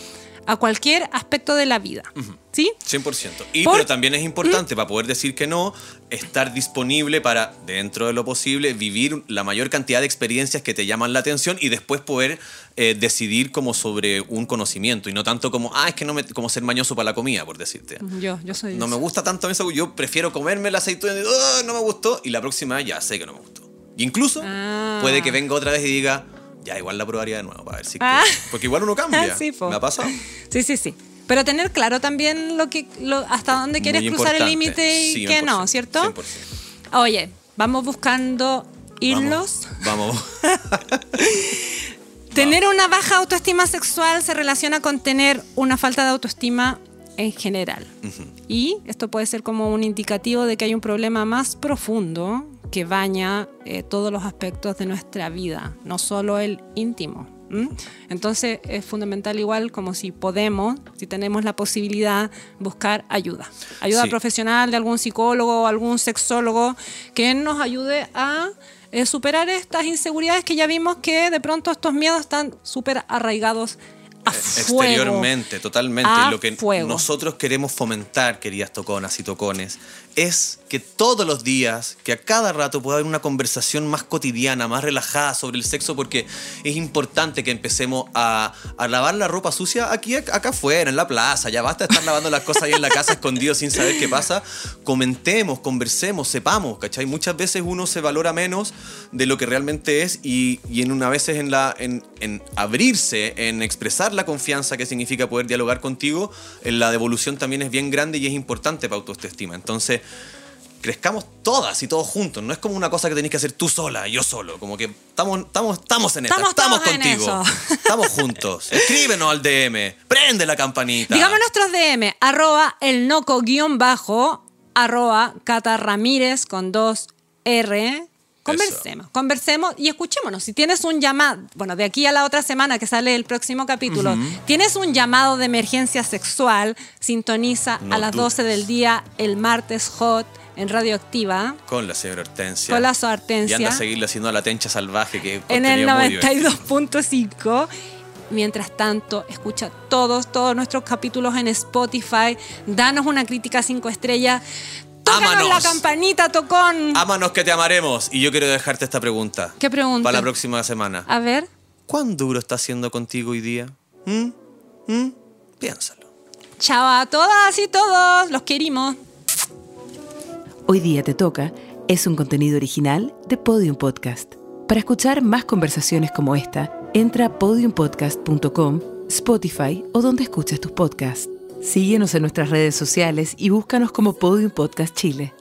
a cualquier aspecto de la vida. ¿Sí? 100%. Y Por- pero también es importante para poder decir que no, estar disponible para, dentro de lo posible, vivir la mayor cantidad de experiencias que te llaman la atención y después poder eh, decidir como sobre un conocimiento y no tanto como, ah, es que no me, como ser mañoso para la comida, por decirte. Yo, yo soy. No me gusta tanto eso, yo prefiero comerme la aceituna y "Ah, no me gustó y la próxima ya sé que no me gustó. Y incluso Ah. puede que venga otra vez y diga, ya igual la probaría de nuevo para ver si... Ah. Porque igual uno cambia. Sí, po. ¿Me ha pasado? Sí, sí, sí. Pero tener claro también lo que, lo- hasta dónde quieres Muy cruzar el límite y 100%, no, ¿cierto? 100%. Oye, vamos buscando hilos. Vamos. Tener una baja autoestima sexual se relaciona con tener una falta de autoestima en general. Y esto puede ser como un indicativo de que hay un problema más profundo que baña eh, todos los aspectos de nuestra vida, no solo el íntimo. Entonces es fundamental igual como si podemos, si tenemos la posibilidad, buscar ayuda. Ayuda Sí. profesional de algún psicólogo o algún sexólogo que nos ayude a eh, superar estas inseguridades que ya vimos que de pronto estos miedos están súper arraigados a fuego. Exteriormente, totalmente. Lo que fuego. nosotros queremos fomentar, queridas toconas y tocones, es que todos los días, que a cada rato pueda haber una conversación más cotidiana, más relajada sobre el sexo, porque es importante que empecemos a, a lavar la ropa sucia aquí, acá afuera, en la plaza. Ya basta de estar lavando las cosas ahí en la casa escondidos sin saber qué pasa. Comentemos, conversemos, sepamos, ¿cachai? Muchas veces uno se valora menos de lo que realmente es y, y en una veces en, en, en abrirse, en expresar la confianza que significa poder dialogar contigo, en la devolución también es bien grande y es importante para autoestima. Entonces, crezcamos todas y todos juntos. No es como una cosa que tenés que hacer tú sola, yo solo. Como que estamos, estamos, estamos en esta, Estamos contigo. Estamos juntos. Escríbenos al DM, prende la campanita. Digamos nuestros DM, arroba el noco guion bajo, arroba Cata Ramírez con dos R. Conversemos, conversemos y escuchémonos. Si tienes un llamado, bueno, de aquí a la otra semana que sale el próximo capítulo, tienes un llamado de emergencia sexual, sintoniza No a las dudes. 12 del día el martes hot en Radioactiva. Con la señora Hortensia. Con la señora Hortensia. Y anda a seguirle haciendo a la tencha salvaje que en el contenido muy divertido. 92.5. Mientras tanto, escucha todos, todos nuestros capítulos en Spotify. Danos una crítica cinco estrellas. Tócanos Ámanos. la campanita, tocón. Ámanos que te amaremos. Y yo quiero dejarte esta pregunta. ¿Qué pregunta? Para la próxima semana. A ver. ¿Cuán duro está siendo contigo hoy día? ¿Mm? ¿Mm? Piénsalo. Chao a todas y todos. Los querimos. Hoy día te toca es un contenido original de Podium Podcast. Para escuchar más conversaciones como esta, entra a podiumpodcast.com, Spotify o donde escuches tus podcasts. Síguenos en nuestras redes sociales y búscanos como Podium Podcast Chile.